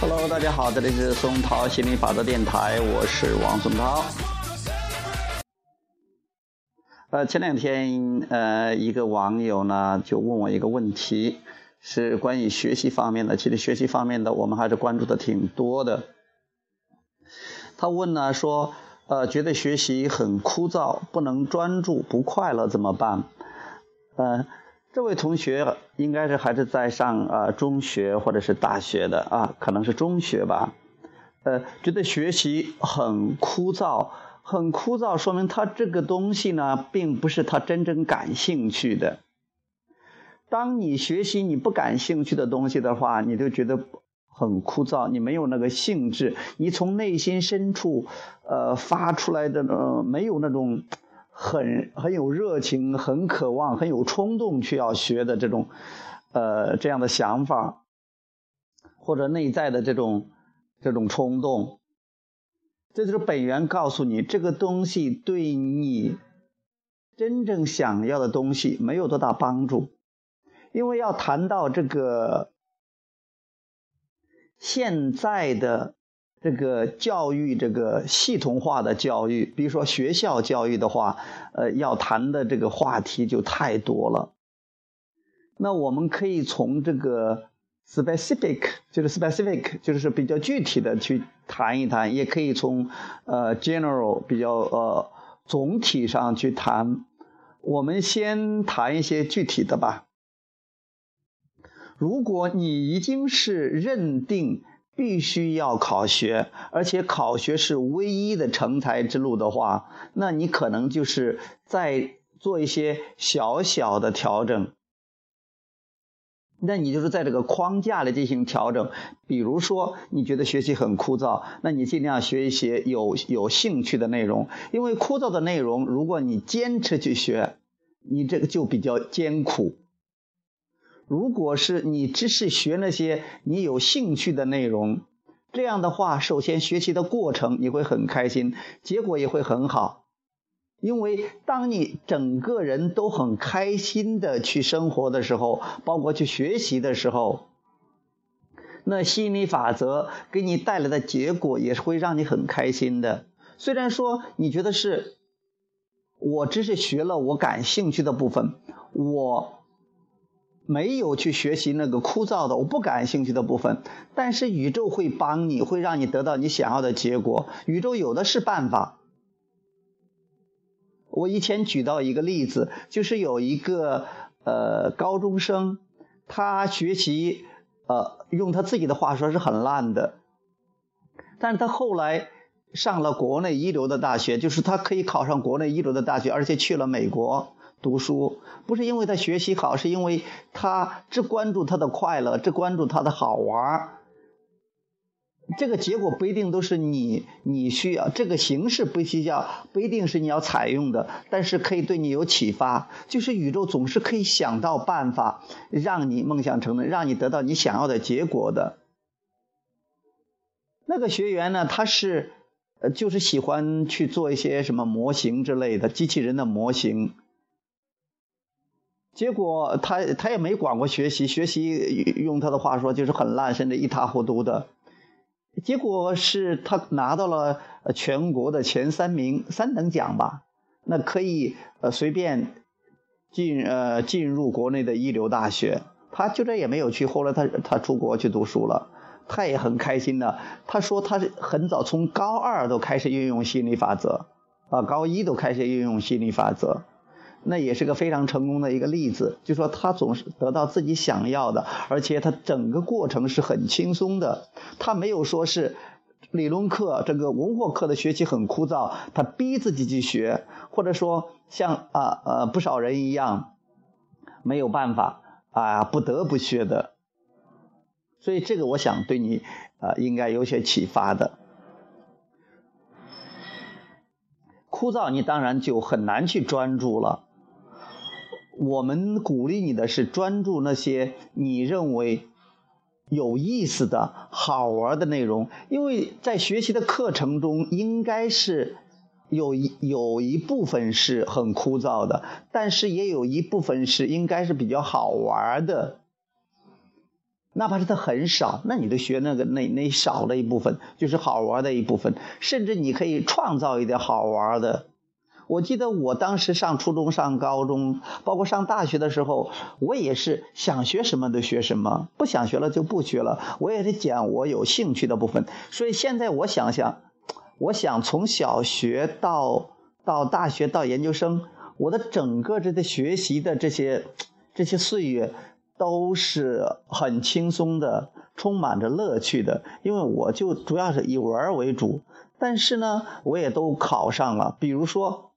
hello 大家好这里是松涛心理法则电台我是王松涛。呃前两天呃一个网友呢就问我一个问题是关于学习方面的。其实学习方面的我们还是关注的挺多的。他问呢说，呃，觉得学习很枯燥，不能专注，不快乐怎么办？呃，这位同学应该是还是在上呃中学或者是大学的啊，可能是中学吧。呃，觉得学习很枯燥。很枯燥，说明他这个东西呢，并不是他真正感兴趣的。当你学习你不感兴趣的东西的话，你就觉得很枯燥，你没有那个兴致，你从内心深处，呃，发出来的呃，没有那种很很有热情、很渴望、很有冲动去要学的这种，呃，这样的想法，或者内在的这种这种冲动。这就是本源告诉你，这个东西对你真正想要的东西没有多大帮助，因为要谈到这个现在的这个教育，这个系统化的教育，比如说学校教育的话，呃，要谈的这个话题就太多了。那我们可以从这个。specific 就是 specific，就是比较具体的去谈一谈，也可以从呃 general 比较呃总体上去谈。我们先谈一些具体的吧。如果你已经是认定必须要考学，而且考学是唯一的成才之路的话，那你可能就是在做一些小小的调整。那你就是在这个框架里进行调整，比如说你觉得学习很枯燥，那你尽量学一些有有兴趣的内容，因为枯燥的内容，如果你坚持去学，你这个就比较艰苦。如果是你只是学那些你有兴趣的内容，这样的话，首先学习的过程你会很开心，结果也会很好。因为当你整个人都很开心的去生活的时候，包括去学习的时候，那心理法则给你带来的结果也是会让你很开心的。虽然说你觉得是，我只是学了我感兴趣的部分，我没有去学习那个枯燥的我不感兴趣的部分，但是宇宙会帮你，会让你得到你想要的结果。宇宙有的是办法。我以前举到一个例子，就是有一个呃高中生，他学习呃用他自己的话说是很烂的，但是他后来上了国内一流的大学，就是他可以考上国内一流的大学，而且去了美国读书，不是因为他学习好，是因为他只关注他的快乐，只关注他的好玩这个结果不一定都是你你需要，这个形式不需要，不一定是你要采用的，但是可以对你有启发。就是宇宙总是可以想到办法，让你梦想成真，让你得到你想要的结果的。那个学员呢，他是呃，就是喜欢去做一些什么模型之类的机器人的模型，结果他他也没管过学习，学习用他的话说就是很烂，甚至一塌糊涂的。结果是他拿到了全国的前三名，三等奖吧，那可以呃随便进呃进入国内的一流大学。他就这也没有去，后来他他出国去读书了，他也很开心的。他说他很早从高二都开始运用心理法则，啊高一都开始运用心理法则。那也是个非常成功的一个例子，就说他总是得到自己想要的，而且他整个过程是很轻松的。他没有说是理论课、这个文化课的学习很枯燥，他逼自己去学，或者说像啊呃不少人一样没有办法啊不得不学的。所以这个我想对你啊应该有些启发的。枯燥，你当然就很难去专注了。我们鼓励你的是专注那些你认为有意思的好玩的内容，因为在学习的课程中，应该是有一有一部分是很枯燥的，但是也有一部分是应该是比较好玩的。哪怕是它很少，那你都学那个那那少的一部分，就是好玩的一部分，甚至你可以创造一点好玩的。我记得我当时上初中、上高中，包括上大学的时候，我也是想学什么都学什么，不想学了就不学了。我也是讲我有兴趣的部分。所以现在我想想，我想从小学到到大学到研究生，我的整个这个学习的这些这些岁月都是很轻松的，充满着乐趣的，因为我就主要是以玩为主。但是呢，我也都考上了，比如说。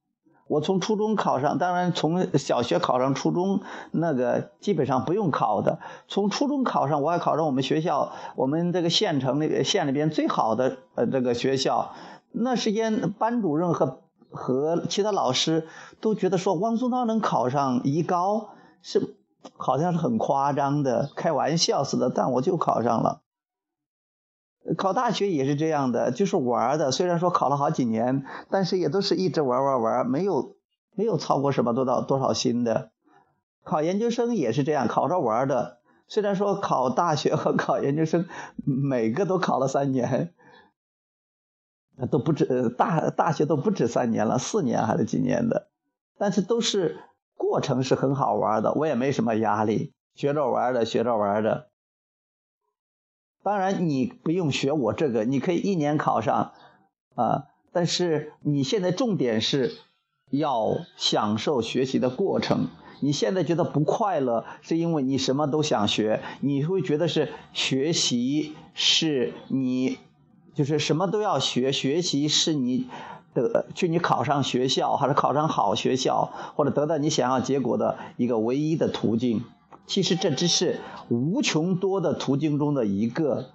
我从初中考上，当然从小学考上初中，那个基本上不用考的。从初中考上，我还考上我们学校，我们这个县城那个县里边最好的呃这个学校。那时间班主任和和其他老师都觉得说汪宗涛能考上一高是好像是很夸张的，开玩笑似的，但我就考上了。考大学也是这样的，就是玩的。虽然说考了好几年，但是也都是一直玩玩玩，没有没有操过什么多少多少心的。考研究生也是这样，考着玩的。虽然说考大学和考研究生每个都考了三年，都不止大大学都不止三年了，四年还是几年的，但是都是过程是很好玩的，我也没什么压力，学着玩的，学着玩的。当然，你不用学我这个，你可以一年考上，啊！但是你现在重点是要享受学习的过程。你现在觉得不快乐，是因为你什么都想学，你会觉得是学习是你就是什么都要学，学习是你的去你考上学校，还是考上好学校，或者得到你想要结果的一个唯一的途径。其实这只是无穷多的途径中的一个。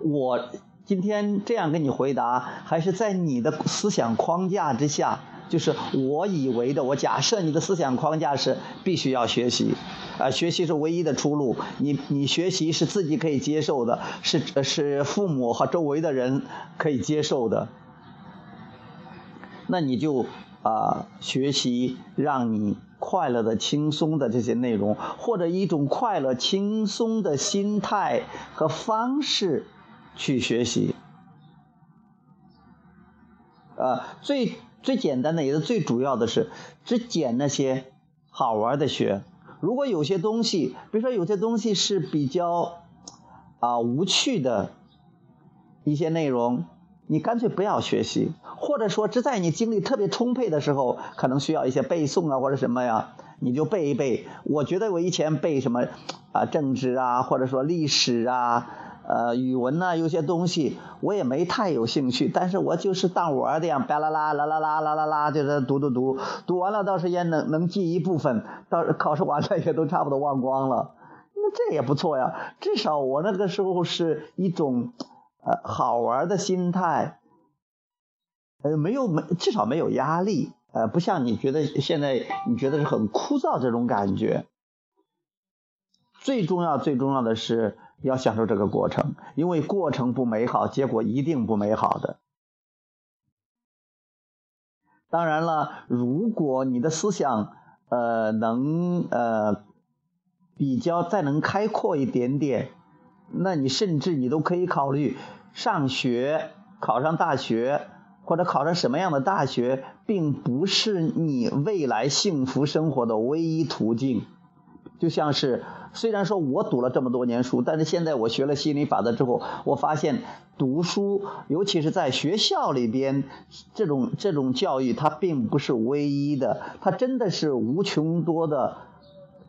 我今天这样跟你回答，还是在你的思想框架之下，就是我以为的。我假设你的思想框架是必须要学习，啊，学习是唯一的出路。你你学习是自己可以接受的，是是父母和周围的人可以接受的。那你就啊，学习让你。快乐的、轻松的这些内容，或者一种快乐、轻松的心态和方式去学习。呃，最最简单的也是最主要的是，只捡那些好玩的学。如果有些东西，比如说有些东西是比较啊无趣的一些内容。你干脆不要学习，或者说只在你精力特别充沛的时候，可能需要一些背诵啊或者什么呀，你就背一背。我觉得我以前背什么啊政治啊，或者说历史啊，呃语文呐，有些东西我也没太有兴趣，但是我就是当玩的样，巴啦啦啦啦啦啦啦啦，就在读读读，读完了倒是也能能记一部分，到考试完了也都差不多忘光了，那这也不错呀，至少我那个时候是一种。呃，好玩的心态，呃，没有没，至少没有压力，呃，不像你觉得现在你觉得是很枯燥这种感觉。最重要最重要的是要享受这个过程，因为过程不美好，结果一定不美好的。当然了，如果你的思想呃能呃比较再能开阔一点点。那你甚至你都可以考虑上学，考上大学，或者考上什么样的大学，并不是你未来幸福生活的唯一途径。就像是，虽然说我读了这么多年书，但是现在我学了心理法则之后，我发现读书，尤其是在学校里边，这种这种教育，它并不是唯一的，它真的是无穷多的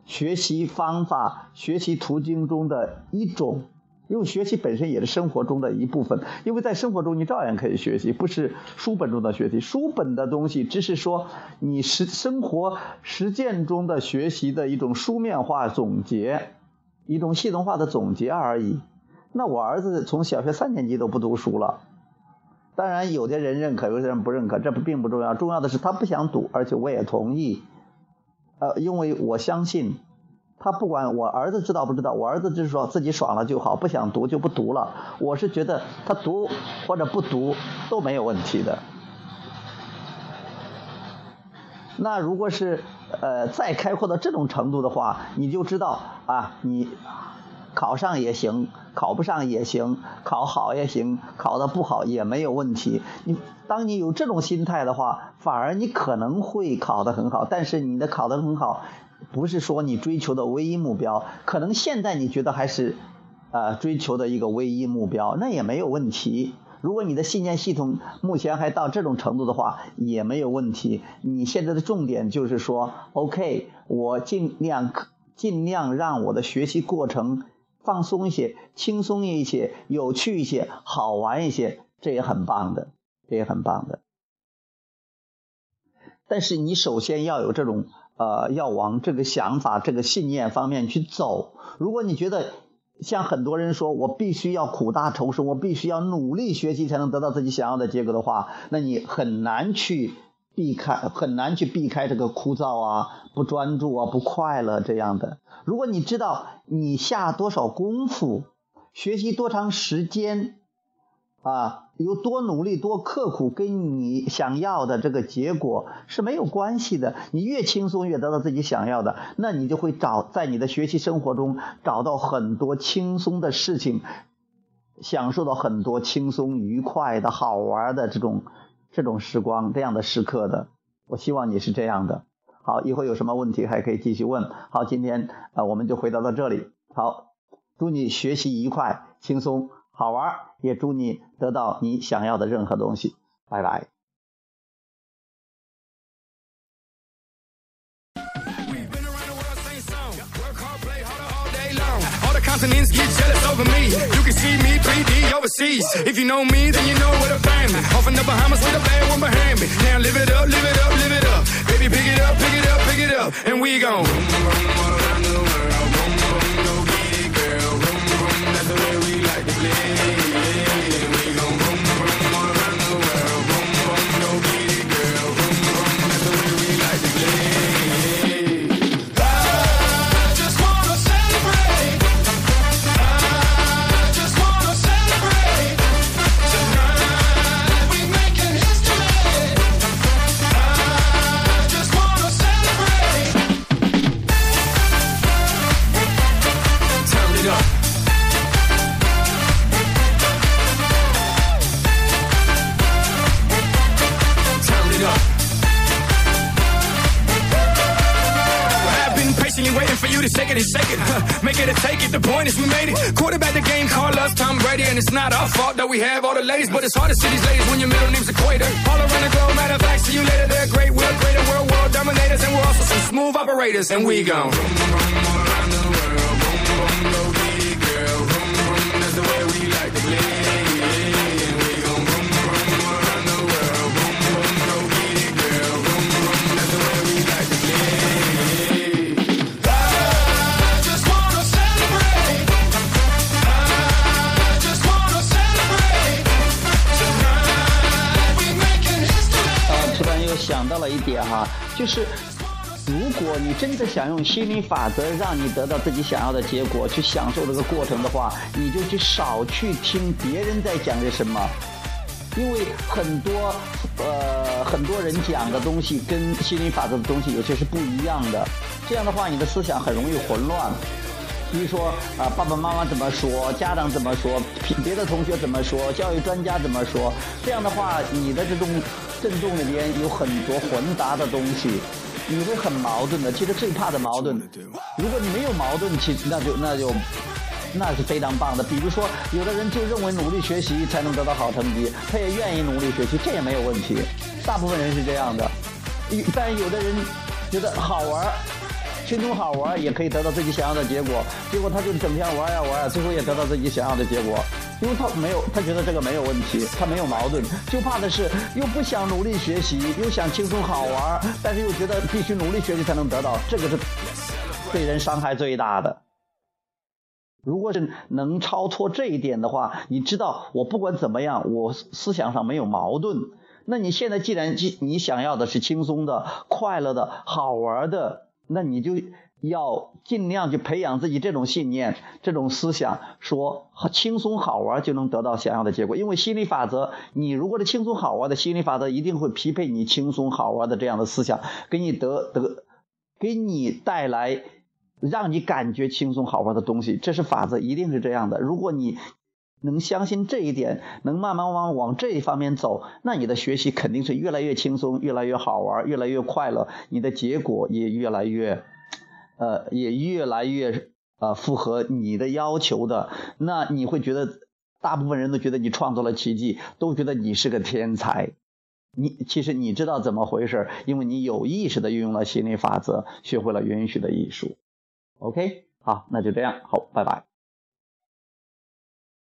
学习方法、学习途径中的一种。因为学习本身也是生活中的一部分，因为在生活中你照样可以学习，不是书本中的学习。书本的东西只是说你实生活实践中的学习的一种书面化总结，一种系统化的总结而已。那我儿子从小学三年级都不读书了，当然有的人认可，有的人不认可，这不并不重要，重要的是他不想读，而且我也同意，呃，因为我相信。他不管我儿子知道不知道，我儿子就是说自己爽了就好，不想读就不读了。我是觉得他读或者不读都没有问题的。那如果是呃再开阔到这种程度的话，你就知道啊，你考上也行，考不上也行，考好也行，考的不好也没有问题。你当你有这种心态的话，反而你可能会考得很好。但是你的考得很好，不是说你追求的唯一目标，可能现在你觉得还是呃追求的一个唯一目标，那也没有问题。如果你的信念系统目前还到这种程度的话，也没有问题。你现在的重点就是说，OK，我尽量尽量让我的学习过程放松一些、轻松一些、有趣一些、好玩一些，这也很棒的，这也很棒的。但是你首先要有这种呃，要往这个想法、这个信念方面去走。如果你觉得，像很多人说，我必须要苦大仇深，我必须要努力学习才能得到自己想要的结果的话，那你很难去避开，很难去避开这个枯燥啊、不专注啊、不快乐这样的。如果你知道你下多少功夫，学习多长时间。啊，有多努力、多刻苦，跟你想要的这个结果是没有关系的。你越轻松，越得到自己想要的，那你就会找在你的学习生活中找到很多轻松的事情，享受到很多轻松、愉快的好玩的这种这种时光、这样的时刻的。我希望你是这样的。好，以后有什么问题还可以继续问。好，今天啊，我们就回答到这里。好，祝你学习愉快、轻松。好玩，也祝你得到你想要的任何东西。拜拜。continents get jealous over me. You can see me 3D overseas. If you know me, then you know where to find me. Off in the Bahamas with a bad one behind me. Now live it up, live it up, live it up. Baby, pick it up, pick it up, pick it up. And we gon' it, shake it, and shake it. Huh. Make it a take it. The point is we made it. Quarterback the game, call us Tom Brady. And it's not our fault that we have all the ladies. But it's hard to see these ladies when your middle name's Equator. All around the globe, matter of fact, see you later. They're great, we're greater, we're world dominators. And we're also some smooth operators. And we gone. 就是如果你真的想用心理法则让你得到自己想要的结果，去享受这个过程的话，你就去少去听别人在讲些什么，因为很多呃很多人讲的东西跟心理法则的东西有些是不一样的，这样的话你的思想很容易混乱。比如说啊，爸爸妈妈怎么说，家长怎么说，别的同学怎么说，教育专家怎么说，这样的话你的这种。震动里边有很多混杂的东西，你会很矛盾的。其实最怕的矛盾，如果你没有矛盾，其实那就那就那是非常棒的。比如说，有的人就认为努力学习才能得到好成绩，他也愿意努力学习，这也没有问题。大部分人是这样的，但有的人觉得好玩。轻松好玩也可以得到自己想要的结果，结果他就整天玩呀玩呀，最后也得到自己想要的结果，因为他没有，他觉得这个没有问题，他没有矛盾，就怕的是又不想努力学习，又想轻松好玩，但是又觉得必须努力学习才能得到，这个是对人伤害最大的。如果是能超脱这一点的话，你知道我不管怎么样，我思想上没有矛盾，那你现在既然你想要的是轻松的、快乐的、好玩的。那你就要尽量去培养自己这种信念、这种思想，说轻松好玩就能得到想要的结果。因为心理法则，你如果是轻松好玩的心理法则，一定会匹配你轻松好玩的这样的思想，给你得得，给你带来让你感觉轻松好玩的东西。这是法则，一定是这样的。如果你能相信这一点，能慢慢往往这一方面走，那你的学习肯定是越来越轻松、越来越好玩、越来越快乐，你的结果也越来越。呃，也越来越呃符合你的要求的，那你会觉得大部分人都觉得你创造了奇迹，都觉得你是个天才。你其实你知道怎么回事，因为你有意识的运用了心理法则，学会了允许的艺术。OK，好，那就这样，好，拜拜。